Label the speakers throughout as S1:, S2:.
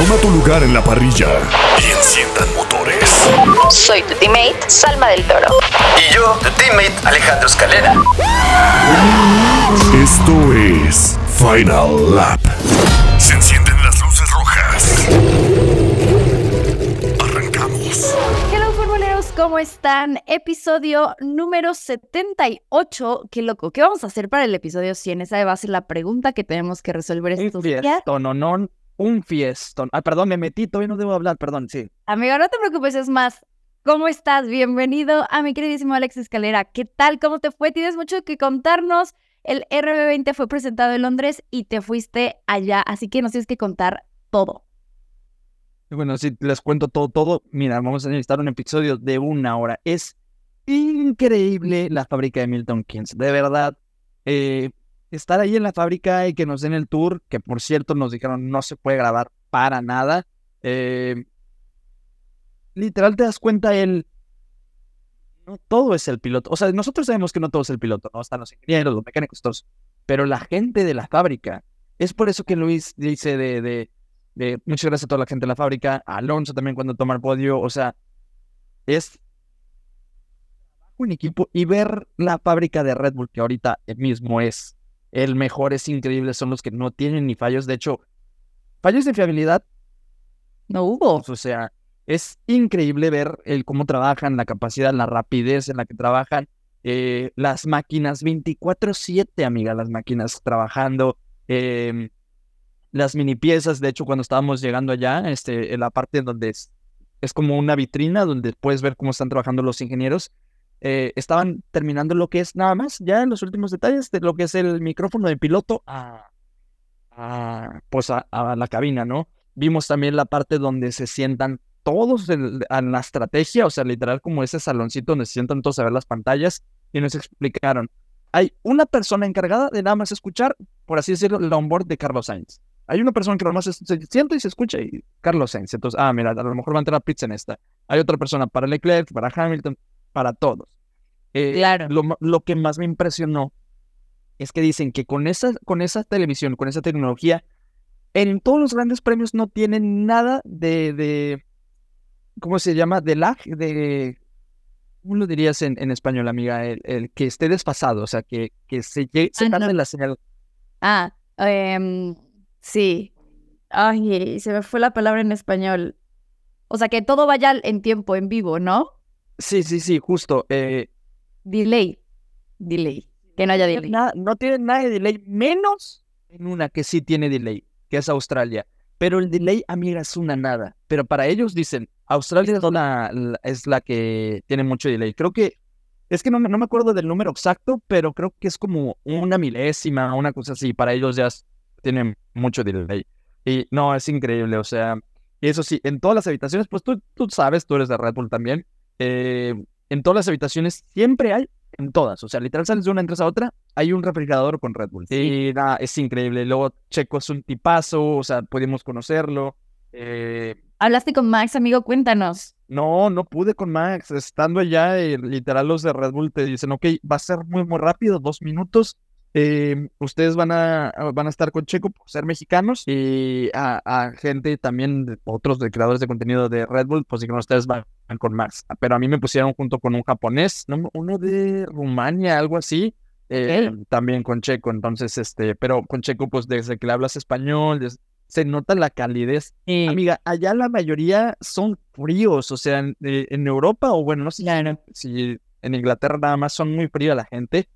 S1: Toma tu lugar en la parrilla y enciendan motores.
S2: Soy tu teammate, Salma del Toro.
S3: Y yo, tu teammate, Alejandro Escalera.
S1: Esto es Final Lap. Se encienden las luces rojas. Arrancamos.
S4: Hello, futboleros, ¿cómo están? Episodio número 78. Qué loco. ¿Qué vamos a hacer para el episodio 100? Esa va a ser la pregunta que tenemos que resolver estos días.
S5: no, no, un fiestón. Ah, perdón, me metí, todavía no debo hablar, perdón, sí.
S4: Amigo, no te preocupes, es más. ¿Cómo estás? Bienvenido a mi queridísimo Alex Escalera. ¿Qué tal? ¿Cómo te fue? Tienes mucho que contarnos. El RB20 fue presentado en Londres y te fuiste allá, así que nos tienes que contar todo.
S5: Bueno, si les cuento todo, todo, mira, vamos a necesitar un episodio de una hora. Es increíble la fábrica de Milton Keynes, de verdad. eh, estar ahí en la fábrica y que nos den el tour, que por cierto nos dijeron no se puede grabar para nada. eh, literal te das cuenta el... No todo es el piloto. O sea, nosotros sabemos que no todo es el piloto, ¿no? Están los ingenieros, los mecánicos, todos. Pero la gente de la fábrica. Es por eso que Luis dice de, de, muchas gracias a toda la gente de la fábrica, a Alonso también cuando toma el podio. O sea, es un equipo y ver la fábrica de Red Bull, que ahorita mismo es el mejor, es increíble, son los que no tienen ni fallos. De hecho, fallos de fiabilidad,
S4: No hubo.
S5: o sea, es increíble ver el cómo trabajan, la capacidad, la rapidez en la que trabajan. eh, las máquinas 24/7, amiga, las máquinas trabajando. em, las mini piezas, de hecho, cuando estábamos llegando allá, este, en la parte donde es, es como una vitrina donde puedes ver cómo están trabajando los ingenieros, eh, estaban terminando lo que es nada más, ya en los últimos detalles de lo que es el micrófono de piloto a, a, pues a, la cabina, ¿no? Vimos también la parte donde se sientan todos en, en la estrategia, o sea, literal como ese saloncito donde se sientan todos a ver las pantallas y nos explicaron. Hay una persona encargada de nada más escuchar, por así decirlo, el onboard de Carlos Sainz. Hay una persona que nada más se, se sienta y se escucha y Carlos Sainz. Entonces, ah, mira, a lo mejor va a entrar a pizza en esta. Hay otra persona para Leclerc, para Hamilton, para todos. Eh,
S4: Claro.
S5: Lo, lo que más me impresionó es que dicen que con esa, con esa televisión, con esa tecnología, en todos los grandes premios no tienen nada de, de ¿cómo se llama? De lag, de, ¿cómo lo dirías en, en español, amiga? El, el que esté desfasado, o sea, que, que se, llegue, se
S4: Ah, no.
S5: tarde la señal.
S4: Ah, em, sí. Ay, se me fue la palabra en español. O sea, que todo vaya en tiempo, en vivo, ¿no?
S5: Sí, sí, sí, justo. eh,
S4: Delay. Delay. Que no haya delay.
S5: nada- no tiene nada de delay, menos en una que sí tiene delay, que es Australia. Pero el delay, amiga, es una nada. Pero para ellos dicen, Australia es la, la- es la que tiene mucho delay. Creo que, es que no, me- no me acuerdo del número exacto, pero creo que es como una milésima, una cosa así. Para ellos ya tienen mucho delay. Y no, es increíble, o sea, y eso sí, en todas las habitaciones, pues tú, tú sabes, tú eres de Red Bull también, eh, en todas las habitaciones siempre hay, en todas, o sea, literal sales de una, entras a otra, hay un refrigerador con Red Bull. Y nada, es increíble. Luego Checo es un tipazo, o sea, pudimos conocerlo. eh,
S4: Hablaste con Max, amigo, cuéntanos.
S5: no, no pude con Max. Estando allá, eh, literal, los de Red Bull te dicen, ok, va a ser muy, muy rápido, dos minutos. Eh, ustedes van a, van a estar con Checo por ser mexicanos y a, a gente también, de- otros de creadores de contenido de Red Bull, pues dijeron, ustedes van con Max. Pero a mí me pusieron junto con un japonés, ¿no? uno de Rumania, algo así. eh, también con Checo, entonces, este, pero con Checo, pues desde que le hablas español, se nota la calidez Amiga, allá la mayoría son fríos, o sea, en, eh, en Europa o bueno, no sé si en Inglaterra nada más son muy fría la gente.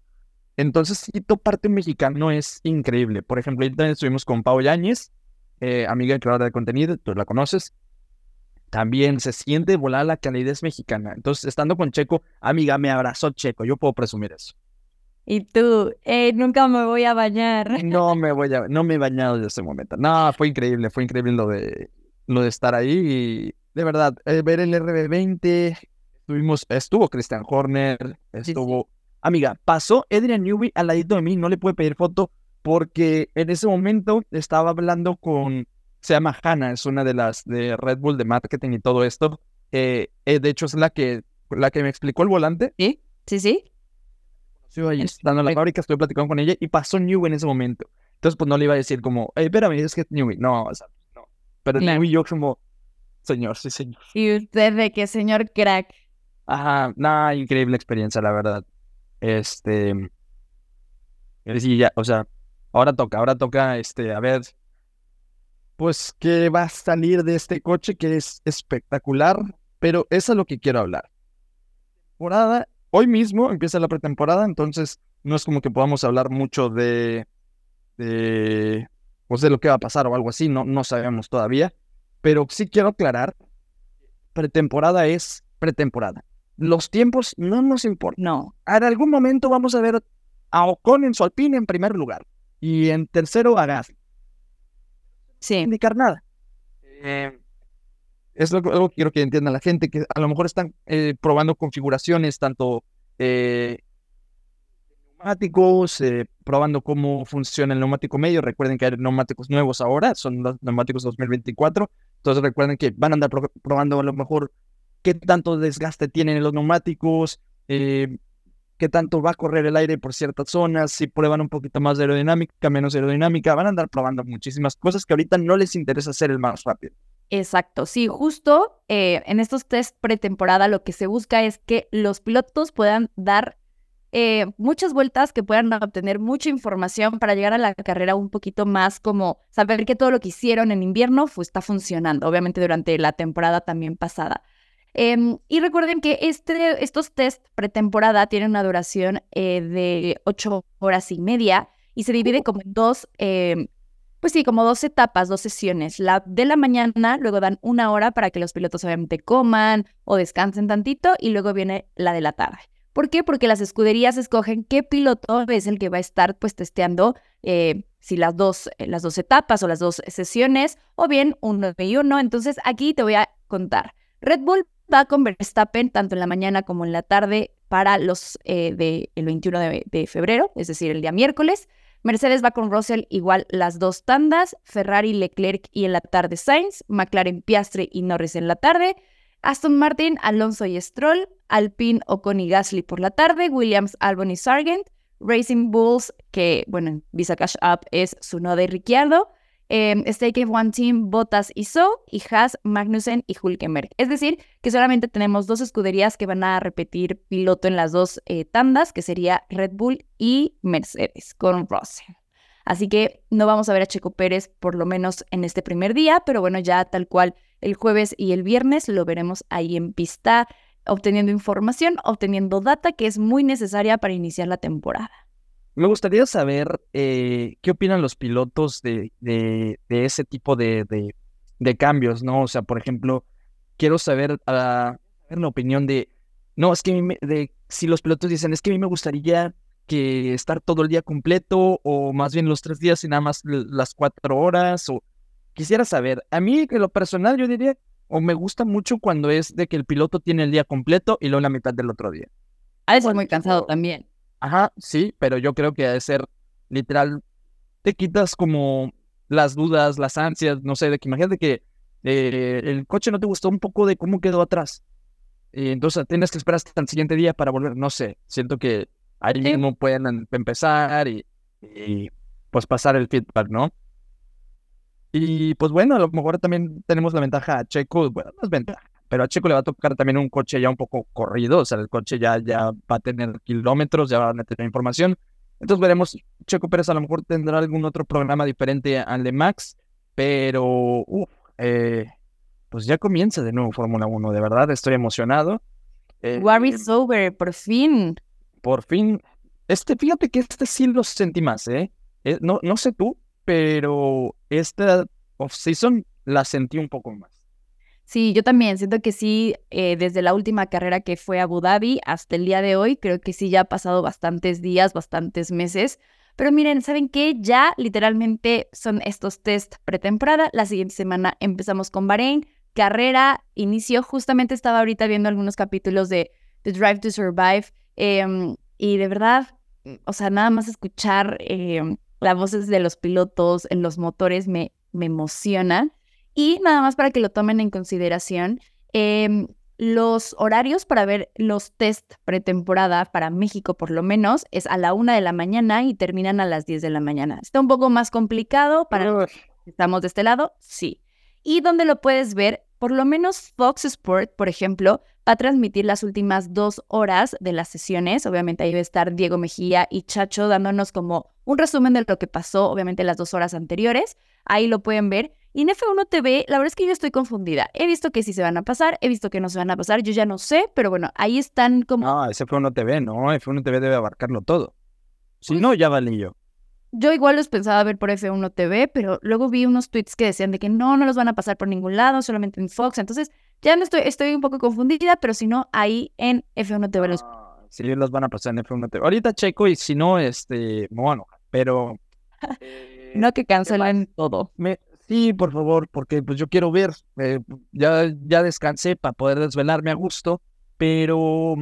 S5: Entonces, sí, parte mexicano es increíble. Por ejemplo, ahorita estuvimos con Pau Yáñez, eh, amiga creadora de contenido, tú la conoces. También se siente volar la calidez mexicana. Entonces, estando con Checo, amiga, me abrazó Checo, yo puedo presumir eso.
S4: Y tú, eh, nunca me voy a bañar.
S5: No me voy a, no me he bañado desde ese momento. No, fue increíble, fue increíble lo de lo de estar ahí y de verdad, eh, ver el RB20, estuvimos, estuvo Christian Horner, estuvo, amiga, pasó Adrian Newby al ladito de mí, no le pude pedir foto porque en ese momento estaba hablando con, se llama Hannah, es una de las de Red Bull de marketing y todo esto, eh, eh, de hecho es la que, la que me explicó el volante.
S4: Sí, sí, sí.
S5: Estando en la fábrica, estoy platicando con ella y pasó Newby en ese momento. Entonces, pues no le iba a decir como, hey, espérame, es que es Newby. No, o sea, no. Pero
S4: Claro.
S5: Newby yo como, señor, sí, señor.
S4: Y usted de que señor crack.
S5: Ajá, nada, increíble experiencia, la verdad. Este, sí, ya, o sea, ahora toca, ahora toca, este, a ver, pues, qué va a salir de este coche que es espectacular, pero eso es lo que quiero hablar. Temporada, hoy mismo empieza la pretemporada, entonces no es como que podamos hablar mucho de, de, pues, de lo que va a pasar o algo así, no, no sabemos todavía, pero sí quiero aclarar, pretemporada es pretemporada. Los tiempos no nos importan.
S4: No.
S5: En algún momento vamos a ver a Ocon en su Alpine en primer lugar y en tercero a Gasly.
S4: Sí.
S5: indicar nada. Eh, es lo que algo que quiero que entienda la gente, que a lo mejor están eh, probando configuraciones, tanto eh, neumáticos, eh, probando cómo funciona el neumático medio. Recuerden que hay neumáticos nuevos ahora, son los neumáticos 2024. Entonces recuerden que van a andar pro- probando a lo mejor qué tanto desgaste tienen los neumáticos, eh, qué tanto va a correr el aire por ciertas zonas, si prueban un poquito más de aerodinámica, menos aerodinámica, van a andar probando muchísimas cosas que ahorita no les interesa hacer el más rápido.
S4: Exacto, sí, justo eh, en estos test pretemporada lo que se busca es que los pilotos puedan dar eh, muchas vueltas, que puedan obtener mucha información para llegar a la carrera un poquito más como saber que todo lo que hicieron en invierno fu- está funcionando, obviamente durante la temporada también pasada. Em, y recuerden que este, estos test pretemporada tienen una duración eh, de ocho horas y media y se divide como en dos, em, pues sí, como dos etapas, dos sesiones. La de la mañana, luego dan una hora para que los pilotos obviamente coman o descansen tantito y luego viene la de la tarde. ¿Por qué? Porque las escuderías escogen qué piloto es el que va a estar pues testeando eh, si las dos, eh, las dos etapas o las dos sesiones o bien uno y uno. Entonces aquí te voy a contar. Red Bull va con Verstappen tanto en la mañana como en la tarde para los eh, del 21 de, de febrero, es decir, el día miércoles. Mercedes va con Russell igual las dos tandas, Ferrari, Leclerc y en la tarde Sainz, McLaren, Piastri y Norris en la tarde, Aston Martin, Alonso y Stroll, Alpine, Ocon y Gasly por la tarde, Williams, Albon y Sargent, Racing Bulls, que bueno, en Visa Cash App es su noda y Ricciardo, eh, Stake F1 Team, Bottas y So, y Haas, Magnussen y Hulkenberg. Es decir, que solamente tenemos dos escuderías que van a repetir piloto en las dos eh, tandas, que sería Red Bull y Mercedes, con Russell. Así que no vamos a ver a Checo Pérez por lo menos en este primer día, pero bueno, ya tal cual el jueves y el viernes lo veremos ahí en pista, obteniendo información, obteniendo data que es muy necesaria para iniciar la temporada.
S5: Me gustaría saber eh, qué opinan los pilotos de, de, de ese tipo de, de, de cambios, ¿no? O sea, por ejemplo, quiero saber, ah, la opinión de, no, es que a mí me- de, si los pilotos dicen, es que a mí me gustaría que estar todo el día completo o más bien los tres días y nada más las cuatro horas o quisiera saber, a mí en lo personal yo diría, o me gusta mucho cuando es de que el piloto tiene el día completo y luego la mitad del otro día.
S4: Ser
S5: Bueno,
S4: muy cansado también.
S5: Ajá, sí, pero yo creo que ha de ser literal, te quitas como las dudas, las ansias, no sé, de que imagínate que eh, el coche no te gustó un poco de cómo quedó atrás. Y entonces tienes que esperar hasta el siguiente día para volver, no sé, siento que ahí
S4: Sí.
S5: mismo pueden em- empezar y, y, pues pasar el feedback, ¿no? Y pues bueno, a lo mejor también tenemos la ventaja a Checo, bueno, no es ventaja, pero a Checo le va a tocar también un coche ya un poco corrido, o sea, el coche ya, ya va a tener kilómetros, ya van a tener información. Entonces veremos, Checo Pérez a lo mejor tendrá algún otro programa diferente al de Max, pero uf, eh, pues ya comienza de nuevo Fórmula 1, de verdad, estoy emocionado. Eh,
S4: War is over, por fin.
S5: por fin, este, fíjate que este sí lo sentí más, ¿eh? Eh, no, no sé tú, pero esta off-season la sentí un poco más.
S4: Sí, yo también siento que sí, eh, desde la última carrera que fue a Abu Dhabi hasta el día de hoy, creo que sí ya ha pasado bastantes días, bastantes meses, Pero miren, ¿saben qué? Ya literalmente son estos test pretemporada. La siguiente semana empezamos con Bahrein. Carrera inició, justamente estaba ahorita viendo algunos capítulos de The Drive to Survive. em, y de verdad, o sea, nada más escuchar em, las voces de los pilotos en los motores me, me emociona. Y nada más para que lo tomen en consideración, em, los horarios para ver los test pretemporada para México, por lo menos, es a la una de la mañana y terminan a las 10 de la mañana. Está un poco más complicado para los que estamos de este lado, sí. Y donde lo puedes ver, por lo menos Fox Sport, por ejemplo, va a transmitir las últimas dos horas de las sesiones. Obviamente ahí va a estar Diego Mejía y Chacho dándonos como un resumen de lo que pasó, obviamente las dos horas anteriores. Ahí lo pueden ver. Y en F1 TV, la verdad es que yo estoy confundida. He visto que sí se van a pasar, he visto que no se van a pasar, yo ya no sé, pero bueno, ahí están como...
S5: No, ese F1 TV, no, F1 TV debe abarcarlo todo. Si no, ya valí yo.
S4: Yo igual los pensaba ver por F1 TV, pero luego vi unos tweets que decían de que no, no los van a pasar por ningún lado, solamente en Fox. Entonces, ya no estoy, estoy un poco confundida, pero si no, ahí en F1 TV los...
S5: Sí, los van a pasar en F1 TV. Ahorita checo y si no, este, enojar. Pero... eh,
S4: No que cancelen todo.
S5: me- sí, por favor, porque pues yo quiero ver. eh, ya, ya descansé para poder desvelarme a gusto, pero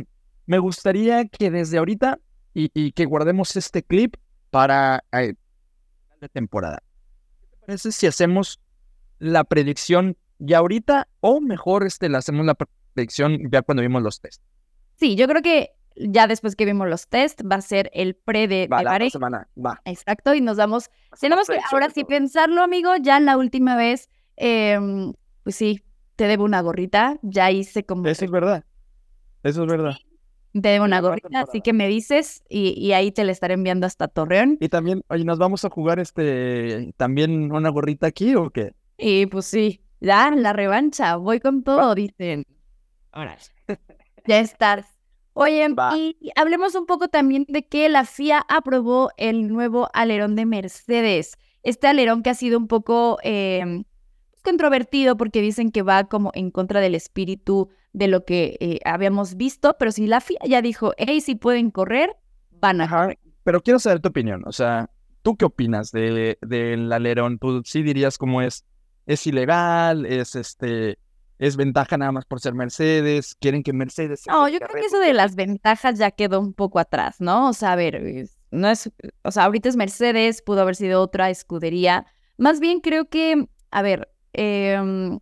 S5: me gustaría que desde ahorita y, que guardemos este clip para eh, de temporada. ¿Qué te parece si hacemos la predicción ya ahorita o mejor este, la hacemos la predicción ya cuando vimos los test?
S4: Sí, yo creo que ya después que vimos los test, va a ser el pre de,
S5: Va,
S4: de
S5: la semana, va.
S4: Exacto, y nos damos... Tenemos que ahora sí pensarlo, amigo. Ya la última vez, em, pues sí, te debo una gorrita. Ya hice como...
S5: Eso es verdad. Eso es verdad.
S4: Te debo una gorrita, así que me dices y, y ahí te la estaré enviando hasta Torreón.
S5: Y también, oye, ¿nos vamos a jugar este también una gorrita aquí o qué?
S4: Y pues sí, ya, la revancha, voy con todo, dicen. Ahora, ya estás. Oye,
S5: Va.
S4: y hablemos un poco también de que la FIA aprobó el nuevo alerón de Mercedes. Este alerón que ha sido un poco eh, controvertido porque dicen que va como en contra del espíritu de lo que eh, habíamos visto, pero si la FIA ya dijo, hey, si pueden correr, van a correr.
S5: pero quiero saber tu opinión. O sea, ¿tú qué opinas de, del alerón? ¿Tú sí dirías como es, es ilegal, es este, es ventaja nada más por ser Mercedes? ¿Quieren que Mercedes
S4: No, yo creo que eso de las ventajas ya quedó un poco atrás, ¿no? O sea, a ver, es- no es, o sea, ahorita es Mercedes, pudo haber sido otra escudería. Más bien creo que, a ver, em,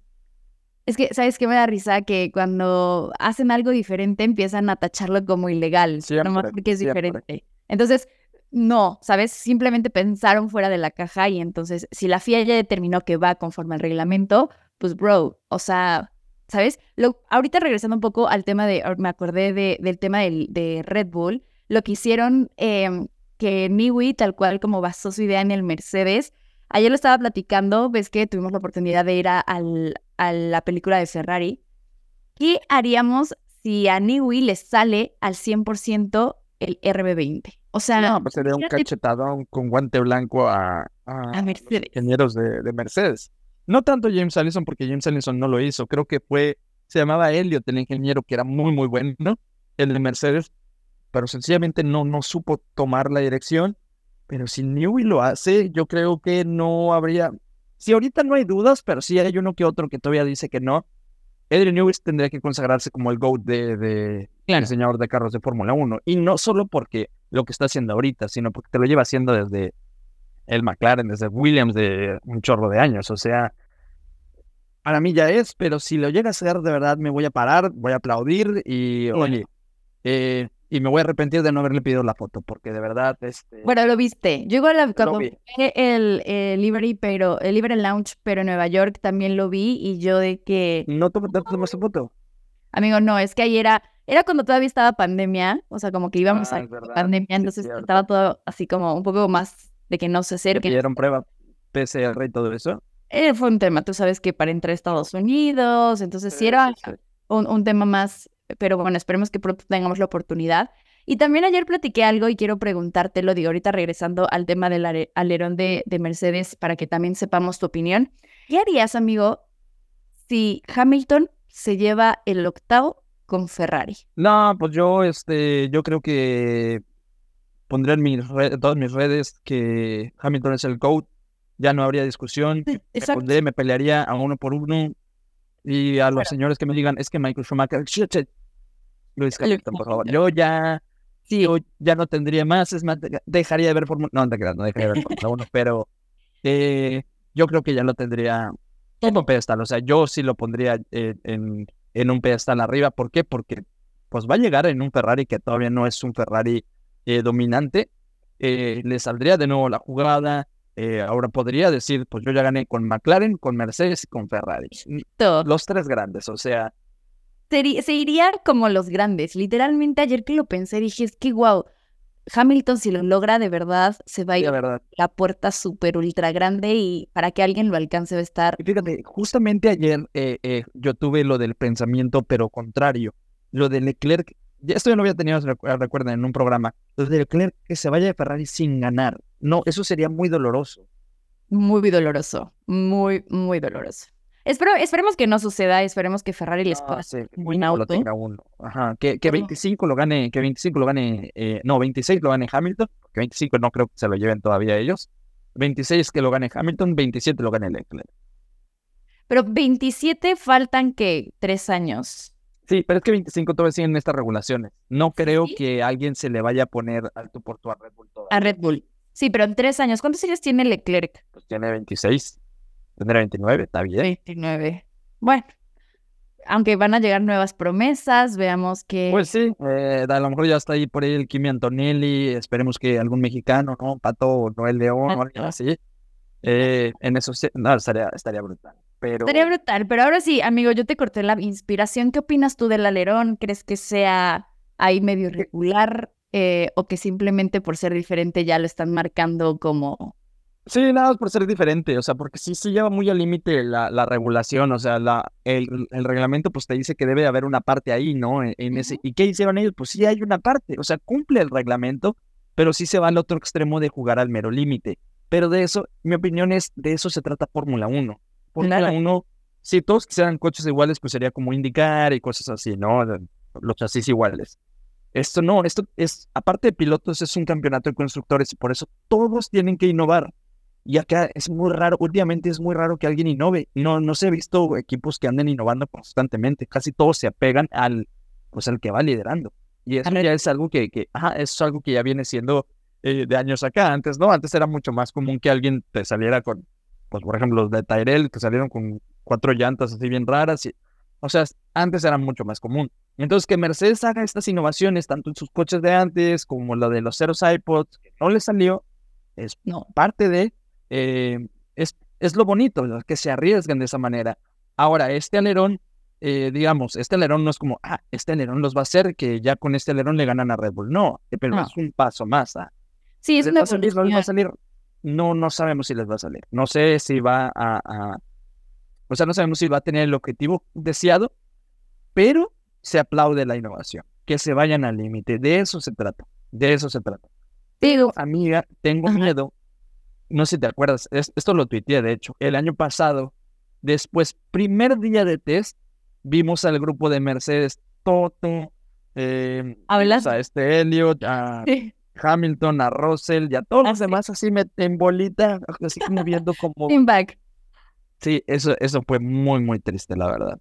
S4: es que, ¿sabes qué me da risa? Que cuando hacen algo diferente empiezan a tacharlo como ilegal, nomás
S5: Siempre,
S4: porque es
S5: siempre.
S4: diferente. Entonces, no, ¿sabes? Simplemente pensaron fuera de la caja y entonces, si la FIA ya determinó que va conforme al reglamento, pues, bro, o sea, ¿sabes? Lo, ahorita regresando un poco al tema de, me acordé de- del tema del- de Red Bull, lo que hicieron em, que Niwi, tal cual como basó su idea en el Mercedes, ayer lo estaba platicando, ves que tuvimos la oportunidad de ir a, al- a la película de Ferrari. ¿Qué haríamos si a Niwi le sale al 100% el RB20? O sea,
S5: No, pues sería un cachetadón con guante blanco a, a
S4: a
S5: los ingenieros de, de Mercedes. No tanto James Allison, porque James Allison no lo hizo. Creo que fue, se llamaba Elliot, el ingeniero, que era muy, muy bueno, el de Mercedes, pero sencillamente no, no supo tomar la dirección. Pero si Newey lo hace, yo creo que no habría. Si ahorita no hay dudas, pero sí hay uno que otro que todavía dice que no. Adrian Newey tendría que consagrarse como el GOAT de, de diseñador de carros de Fórmula 1. Y no solo porque lo que está haciendo ahorita, sino porque te lo lleva haciendo desde el McLaren, desde Williams de un chorro de años. O sea, para mí ya es, pero si lo llega a hacer, de verdad me voy a parar, voy a aplaudir y, oye, eh, y me voy a arrepentir de no haberle pedido la foto, porque de verdad, este...
S4: Bueno, lo viste. Yo igual la- cuando
S5: vi.
S4: el, el Livery, pero el Livery Lounge, pero en Nueva York también lo vi y yo de que,
S5: ¿No tom- no tomaste foto?
S4: amigo, no, es que ahí era, era cuando todavía estaba pandemia, o sea, como que íbamos
S5: Ah,
S4: a
S5: verdad,
S4: pandemia, entonces estaba todo así como un poco más de que no se
S5: ¿Te
S4: acerque.
S5: pidieron prueba PCR y todo eso?
S4: Eh, fue un tema, tú sabes que para entrar a Estados Unidos, entonces sí era un, un tema más, pero bueno, esperemos que pronto tengamos la oportunidad. Y también ayer platiqué algo y quiero preguntártelo, digo, ahorita regresando al tema del ale- alerón de, de Mercedes para que también sepamos tu opinión. ¿Qué harías, amigo, si Hamilton se lleva el octavo con Ferrari?
S5: No, pues yo, este, yo creo que pondré en mis todas mis redes que Hamilton es el GOAT, ya no habría discusión, me pondré, me pelearía a uno por uno, y a los
S4: Bueno.
S5: señores que me digan, es que Michael Schumacher, shit, shit". Luis Hamilton, por favor, yo ya,
S4: Sí,
S5: yo ya no tendría más, es más, de- dejaría de ver Fórmula, no, no, no dejaría de ver Fórmula 1, pero eh, yo creo que ya lo tendría en un pedestal, o sea, yo sí lo pondría eh, en, en un pedestal arriba, ¿por qué? Porque pues va a llegar en un Ferrari que todavía no es un Ferrari eh, dominante, eh, le saldría de nuevo la jugada, eh, ahora podría decir, pues yo ya gané con McLaren, con Mercedes y con Ferrari,
S4: todo.
S5: los tres grandes, o sea,
S4: se iría como los grandes. Literalmente ayer que lo pensé dije, es que wow, Hamilton si lo logra de verdad se va a ir
S5: la verdad.
S4: la puerta súper ultra grande y para que alguien lo alcance va a estar
S5: Y Fíjate, justamente ayer eh, eh, yo tuve lo del pensamiento, pero contrario. Lo de Leclerc, esto ya lo había tenido, recu- recuerden, en un programa. De Leclerc que se vaya de Ferrari sin ganar. No, eso sería muy doloroso.
S4: muy doloroso, muy, muy doloroso. Espero, esperemos que no suceda, esperemos que Ferrari les pueda
S5: Ah, sí,
S4: un
S5: mínimo lo
S4: auto.
S5: tenga uno. Ajá, que, que
S4: Todo.
S5: 25 lo gane, que 25 lo gane, eh, no, 26 lo gane Hamilton, porque 25 no creo que se lo lleven todavía ellos. 26 que lo gane Hamilton, 27 lo gane Leclerc.
S4: Pero 27 faltan que tres años.
S5: Sí, pero es que 25 todavía siguen estas regulaciones. No creo
S4: ¿Sí?
S5: que alguien se le vaya a poner alto por tu a Red Bull todavía.
S4: A Red Bull. Sí, pero en tres años. ¿Cuántos años tiene Leclerc?
S5: Pues tiene 26, tendrá 29, está bien.
S4: 29. Bueno, aunque van a llegar nuevas promesas, veamos que...
S5: Pues sí, eh, a lo mejor ya está ahí por ahí el Kimi Antonelli, esperemos que algún mexicano, ¿no? Pato o Noel León o
S4: Pato.
S5: así. Eh, en eso sí, no, estaría, estaría brutal. Pero
S4: Estaría brutal, pero ahora sí, amigo, yo te corté la inspiración. ¿Qué opinas tú del alerón? ¿Crees que sea ahí medio irregular eh, o que simplemente por ser diferente ya lo están marcando como...
S5: sí, nada más por ser diferente, o sea, porque sí se lleva muy al límite la, la regulación, o sea, la, el, el reglamento pues te dice que debe haber una parte ahí, ¿no? En, en ese, ¿y qué hicieron ellos? Pues sí hay una parte, o sea, cumple el reglamento, pero sí se va al otro extremo de jugar al mero límite. Pero de eso, mi opinión es, de eso se trata Fórmula 1. Fórmula
S4: Claro.
S5: 1, si todos quisieran coches iguales, pues sería como indicar y cosas así, ¿no? Los chasis iguales. Esto no, esto es, aparte de pilotos, es un campeonato de constructores y por eso todos tienen que innovar. Y acá es muy raro, últimamente es muy raro que alguien innove. No, no se he visto equipos que anden innovando constantemente. Casi todos se apegan al, pues al que va liderando. Y eso ya es algo que, que ajá, eso es algo que ya viene siendo eh, de años acá. Antes, ¿no? Antes era mucho más común que alguien te saliera con, pues por ejemplo, los de Tyrell, que salieron con cuatro llantas así bien raras. Y, o sea, antes era mucho más común. Entonces, que Mercedes haga estas innovaciones, tanto en sus coches de antes como la de los ceros iPods, que no le salió, es
S4: No.
S5: parte de, eh, es, es lo bonito, que se arriesgan de esa manera. Ahora, este alerón, eh, digamos, este alerón no es como, ah, este alerón los va a hacer que ya con este alerón le ganan a Red Bull. No, eh, pero
S4: No.
S5: es un paso más. ah.
S4: Sí, es
S5: ¿Les
S4: una
S5: va a va a salir? No, no sabemos si les va a salir. No sé si va a, a- O sea, no sabemos si va a tener el objetivo deseado, pero se aplaude la innovación. Que se vayan al límite. De eso se trata. De eso se trata.
S4: Digo,
S5: Amiga, tengo
S4: Ajá.
S5: miedo. No sé si te acuerdas. es- esto lo tuiteé, de hecho. El año pasado, después, primer día de test, vimos al grupo de Mercedes Toto. Eh,
S4: Hablas-
S5: a este Elliot, a Hamilton, a Russell y a todos los demás así me, en bolita, así como viendo como...
S4: Back.
S5: Sí, eso, eso fue muy, muy triste, la verdad.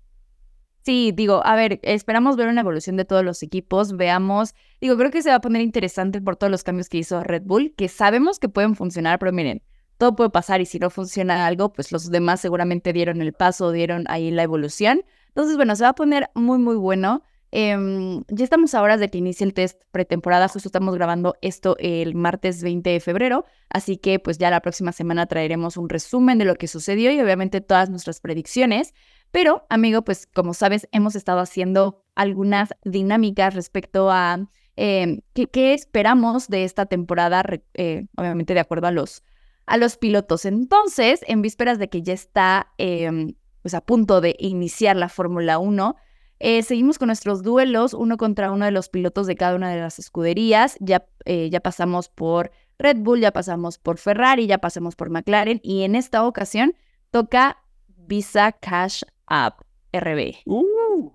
S4: Sí, digo, a ver, esperamos ver una evolución de todos los equipos, veamos, digo, creo que se va a poner interesante por todos los cambios que hizo Red Bull, que sabemos que pueden funcionar, pero miren, todo puede pasar y si no funciona algo, pues los demás seguramente dieron el paso, dieron ahí la evolución. Entonces, bueno, se va a poner muy, muy bueno. Em, ya estamos a horas de que inicie el test pretemporada, justo estamos grabando esto el martes 20 de febrero, así que pues ya la próxima semana traeremos un resumen de lo que sucedió y obviamente todas nuestras predicciones. Pero, amigo, pues como sabes, hemos estado haciendo algunas dinámicas respecto a eh, qué, esperamos de esta temporada, eh, obviamente de acuerdo a los, a los pilotos. Entonces, en vísperas de que ya está em, pues a punto de iniciar la Fórmula 1, eh, seguimos con nuestros duelos, uno contra uno de los pilotos de cada una de las escuderías. Ya, eh, ya pasamos por Red Bull, ya pasamos por Ferrari, ya pasamos por McLaren y en esta ocasión toca Visa Cash App RB.
S5: Uh,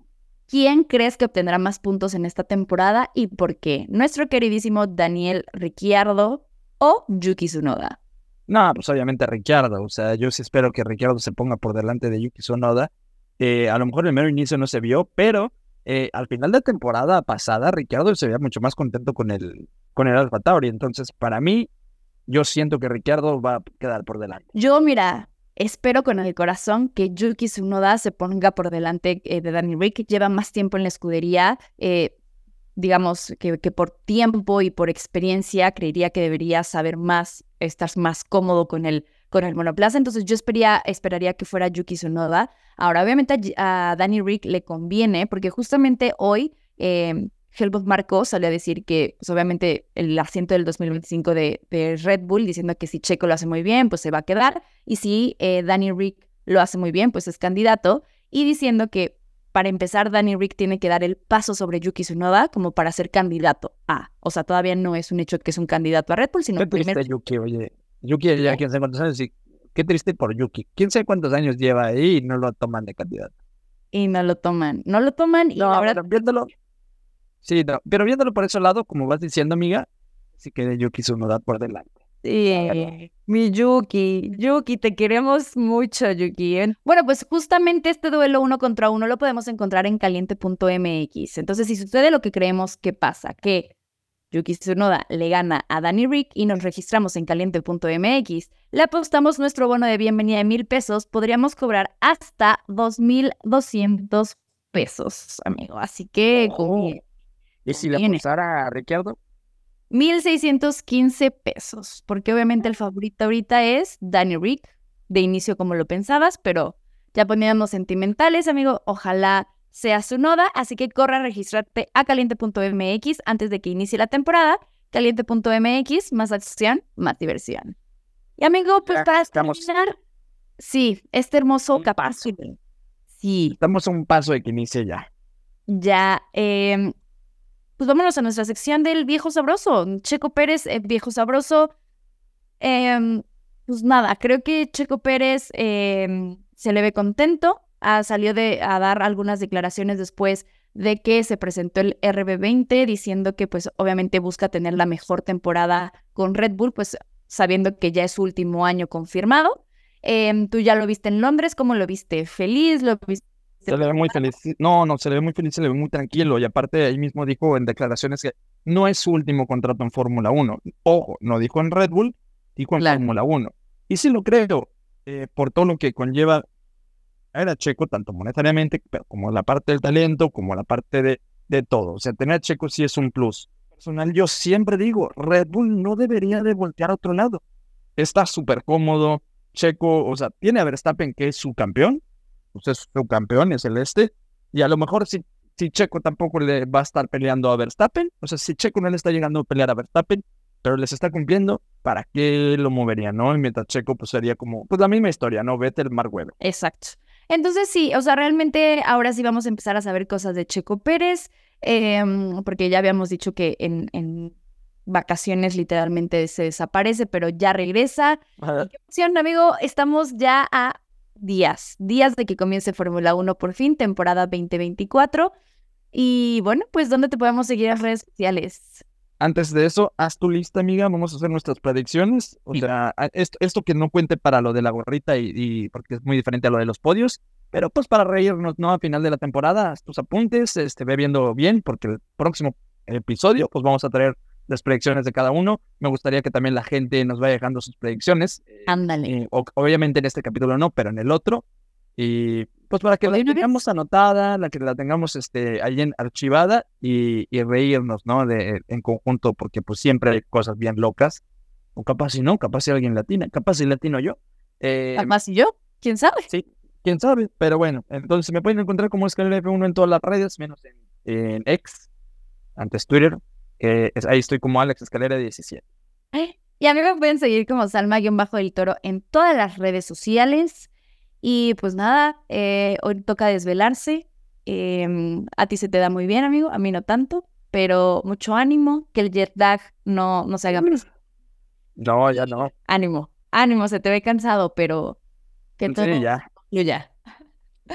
S4: ¿Quién crees que obtendrá más puntos en esta temporada y por qué? ¿Nuestro queridísimo Daniel Ricciardo o Yuki Tsunoda?
S5: No, pues obviamente Ricciardo. O sea, yo sí espero que Ricciardo se ponga por delante de Yuki Tsunoda. Eh, a lo mejor el mero inicio no se vio, pero eh, al final de temporada pasada, Ricciardo se veía mucho más contento con el, con el Alfa Tauri. Entonces, para mí, yo siento que Ricciardo va a quedar por delante.
S4: Yo, mira, espero con el corazón que Yuki Tsunoda se ponga por delante eh, de Danny Rick. Lleva más tiempo en la escudería. eh, digamos que, que por tiempo y por experiencia creería que debería saber más, estar más cómodo con el, con el monoplaza. Entonces yo esperaría, esperaría que fuera Yuki Tsunoda. Ahora, obviamente a Danny Rick le conviene porque justamente hoy eh, Helmut Marko salió a decir que, pues obviamente, el asiento del 2025 de, de Red Bull, diciendo que si Checo lo hace muy bien, pues se va a quedar. Y si eh, Danny Rick lo hace muy bien, pues es candidato. Y diciendo que para empezar, Danny Rick tiene que dar el paso sobre Yuki Tsunoda como para ser candidato a. O sea, todavía no es un hecho que es un candidato a Red Bull, sino
S5: Qué triste Yuki, oye. Yuki ya quién sabe cuántos años y qué triste por Yuki. Quién sabe cuántos años lleva ahí y no lo toman de candidato.
S4: Y no lo toman. No lo toman y
S5: No,
S4: verdad.
S5: bueno, viéndolo. Sí, no, pero viéndolo por ese lado, como vas diciendo, amiga, sí que de Yuki Tsunoda por delante.
S4: Sí, mi Yuki, Yuki, te queremos mucho, Yuki. ¿eh? Bueno, pues justamente este duelo uno contra uno lo podemos encontrar en caliente.mx. Entonces, si sucede lo que creemos que pasa, que Yuki Tsunoda le gana a Danny Rick y nos registramos en caliente.mx, le apostamos nuestro bono de bienvenida de mil pesos, podríamos cobrar hasta 2,200 pesos, amigo. Así que,
S5: Oh. ¿Y si le apostara a Ricciardo?
S4: 1615 pesos, porque obviamente el favorito ahorita es Danny Rick, de inicio como lo pensabas, pero ya poníamos sentimentales, amigo, ojalá sea su noda, así que corre a registrarte a caliente.mx antes de que inicie la temporada, caliente.mx, más acción, más diversión. Y amigo, pues
S5: Ya
S4: para
S5: estamos.
S4: terminar, sí, este hermoso capítulo. Sí,
S5: Estamos a un paso de que inicie ya.
S4: ya, em, pues vámonos a nuestra sección del viejo sabroso. Checo Pérez, eh, viejo sabroso. Em, pues nada, creo que Checo Pérez em, se le ve contento. Ah, salió de, a dar algunas declaraciones después de que se presentó el RB20 diciendo que pues obviamente busca tener la mejor temporada con Red Bull, pues sabiendo que ya es su último año confirmado. Em, Tú ya lo viste en Londres, ¿cómo lo viste? ¿Feliz? ¿Lo viste?
S5: Se le ve muy feliz. No, no, se le ve muy feliz, se le ve muy tranquilo. Y aparte, ahí mismo dijo en declaraciones que no es su último contrato en Fórmula 1. Ojo, no dijo en Red Bull, dijo en
S4: Claro.
S5: Fórmula 1. Y sí lo creo, eh, por todo lo que conlleva era Checo, tanto monetariamente, como la parte del talento, como la parte de, de todo. O sea, tener a Checo sí es un plus. Personal, yo siempre digo, Red Bull no debería de voltear a otro lado. Está súper cómodo. Checo, o sea, tiene a Verstappen que es su campeón, pues es su campeón, es el este, y a lo mejor si, si Checo tampoco le va a estar peleando a Verstappen, o sea, si Checo no le está llegando a pelear a Verstappen, pero les está cumpliendo, ¿para qué lo movería, no? Y mientras Checo, pues sería como, pues la misma historia, ¿no? Vettel, Mark Webber.
S4: Exacto. Entonces sí, o sea, realmente ahora sí vamos a empezar a saber cosas de Checo Pérez, em, porque ya habíamos dicho que en, en vacaciones literalmente se desaparece, pero ya regresa. Qué emoción, amigo, estamos ya a días, días de que comience Fórmula 1 por fin, temporada 2024. Y bueno, pues ¿dónde te podemos seguir en redes sociales?
S5: Antes de eso, haz tu lista, amiga. Vamos a hacer nuestras predicciones. O
S4: Sí.
S5: sea, esto, esto que no cuente para lo de la gorrita y, y porque es muy diferente a lo de los podios. Pero pues para reírnos, ¿no? A final de la temporada, haz tus apuntes, este, ve viendo bien, porque el próximo episodio, pues vamos a traer las predicciones de cada uno. Me gustaría que también la gente nos vaya dejando sus predicciones. eh,
S4: Ándale.
S5: eh, obviamente en este capítulo no, pero en el otro. Y pues para que
S4: ¿O
S5: la tengamos anotada, la que la tengamos este, ahí en archivada y, y reírnos, ¿no? De, en conjunto, porque pues siempre hay cosas bien locas. O capaz si no, capaz si alguien latina, capaz si latino yo. Eh,
S4: Además, ¿y yo? ¿Quién sabe?
S5: sí, quién sabe, pero bueno, entonces me pueden encontrar como Escalera F1 en todas las redes, menos en, en X, antes Twitter, que es- ahí estoy como Alex Escalera 17.
S4: Y a mí me pueden seguir como Salma-del Toro en todas las redes sociales. Y pues nada, eh, hoy toca desvelarse. Em, a ti se te da muy bien, amigo, a mí no tanto, pero mucho ánimo, que el jet lag no, no se haga presente.
S5: No, ya no.
S4: Ánimo, ánimo, se te ve cansado, pero que todo
S5: Sí, ya.
S4: fluya.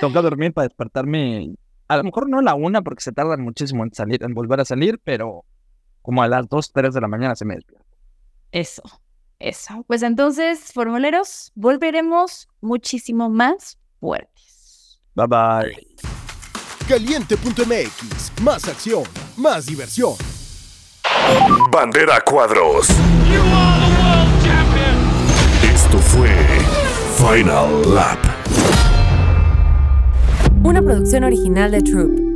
S5: Toca dormir para despertarme a lo mejor no a la una porque se tardan muchísimo en salir, en volver a salir, pero como a las 2, 3 de la mañana se me despierta.
S4: Eso, eso. Pues entonces, formuleros, volveremos muchísimo más fuertes.
S5: Bye bye.
S6: Caliente.mx, más acción, más diversión.
S1: Bandera Cuadros. Esto fue Final Lap.
S7: Una producción original de Troop.